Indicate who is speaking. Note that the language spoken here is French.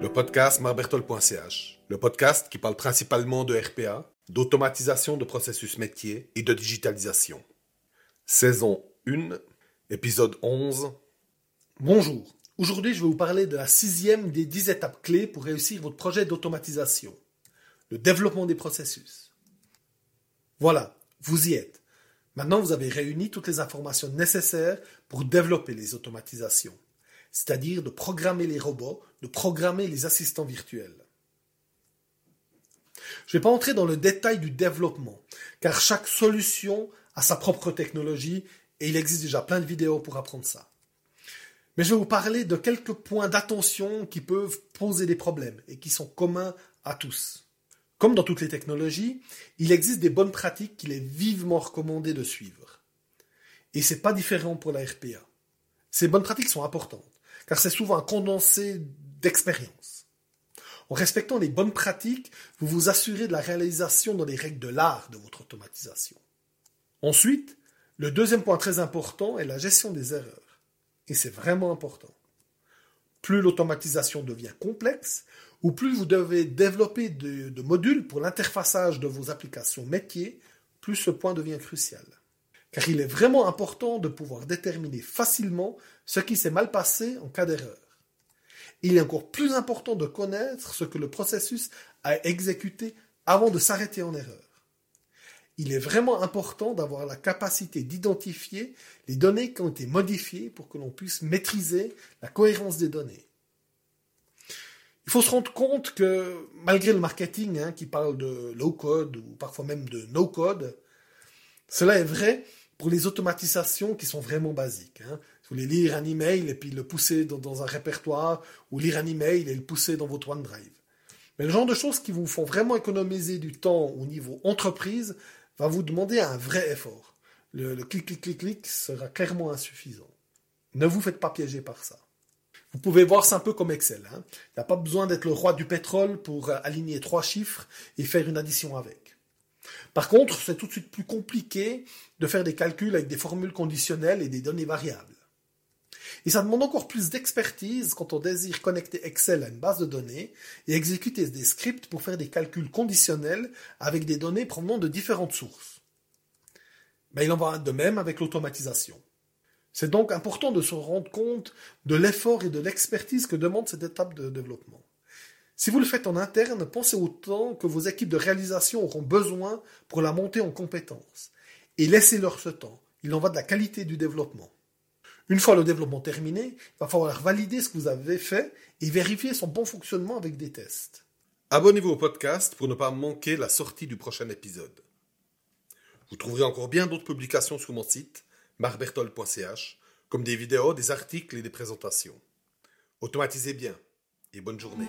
Speaker 1: Le podcast marbertol.ch, le podcast qui parle principalement de RPA, d'automatisation de processus métier et de digitalisation. Saison 1, épisode 11.
Speaker 2: Bonjour. Aujourd'hui, je vais vous parler de la sixième des dix étapes clés pour réussir votre projet d'automatisation. Le développement des processus. Voilà, vous y êtes. Maintenant, vous avez réuni toutes les informations nécessaires pour développer les automatisations, c'est-à-dire de programmer les robots, de programmer les assistants virtuels. Je ne vais pas entrer dans le détail du développement, car chaque solution a sa propre technologie et il existe déjà plein de vidéos pour apprendre ça. Mais je vais vous parler de quelques points d'attention qui peuvent poser des problèmes et qui sont communs à tous. Comme dans toutes les technologies, il existe des bonnes pratiques qu'il est vivement recommandé de suivre. Et c'est pas différent pour la RPA. Ces bonnes pratiques sont importantes, car c'est souvent un condensé d'expérience. En respectant les bonnes pratiques, vous vous assurez de la réalisation dans les règles de l'art de votre automatisation. Ensuite, le deuxième point très important est la gestion des erreurs. Et c'est vraiment important. Plus l'automatisation devient complexe, ou plus vous devez développer de, modules pour l'interfaçage de vos applications métiers, plus ce point devient crucial. Car il est vraiment important de pouvoir déterminer facilement ce qui s'est mal passé en cas d'erreur. Il est encore plus important de connaître ce que le processus a exécuté avant de s'arrêter en erreur. Il est vraiment important d'avoir la capacité d'identifier les données qui ont été modifiées pour que l'on puisse maîtriser la cohérence des données. Il faut se rendre compte que malgré le marketing hein, qui parle de low code ou parfois même de no code, cela est vrai pour les automatisations qui sont vraiment basiques. Hein. Vous voulez lire un email et puis le pousser dans, un répertoire ou lire un email et le pousser dans votre OneDrive. Mais le genre de choses qui vous font vraiment économiser du temps au niveau entreprise va vous demander un vrai effort. Le, le clic, clic, clic, clic sera clairement insuffisant. Ne vous faites pas piéger par ça. Vous pouvez voir ça un peu comme Excel. Il n'y a pas besoin d'être le roi du pétrole pour euh, aligner trois chiffres et faire une addition avec. Par contre, c'est tout de suite plus compliqué de faire des calculs avec des formules conditionnelles et des données variables. Et ça demande encore plus d'expertise quand on désire connecter Excel à une base de données et exécuter des scripts pour faire des calculs conditionnels avec des données provenant de différentes sources. Mais il en va de même avec l'automatisation. C'est donc important de se rendre compte de l'effort et de l'expertise que demande cette étape de développement. Si vous le faites en interne, pensez au temps que vos équipes de réalisation auront besoin pour la monter en compétences. Et laissez-leur ce temps. Il en va de la qualité du développement. Une fois le développement terminé, il va falloir valider ce que vous avez fait et vérifier son bon fonctionnement avec des tests.
Speaker 1: Abonnez-vous au podcast pour ne pas manquer la sortie du prochain épisode. Vous trouverez encore bien d'autres publications sur mon site marbertol.ch, comme des vidéos, des articles et des présentations. Automatisez bien et bonne journée.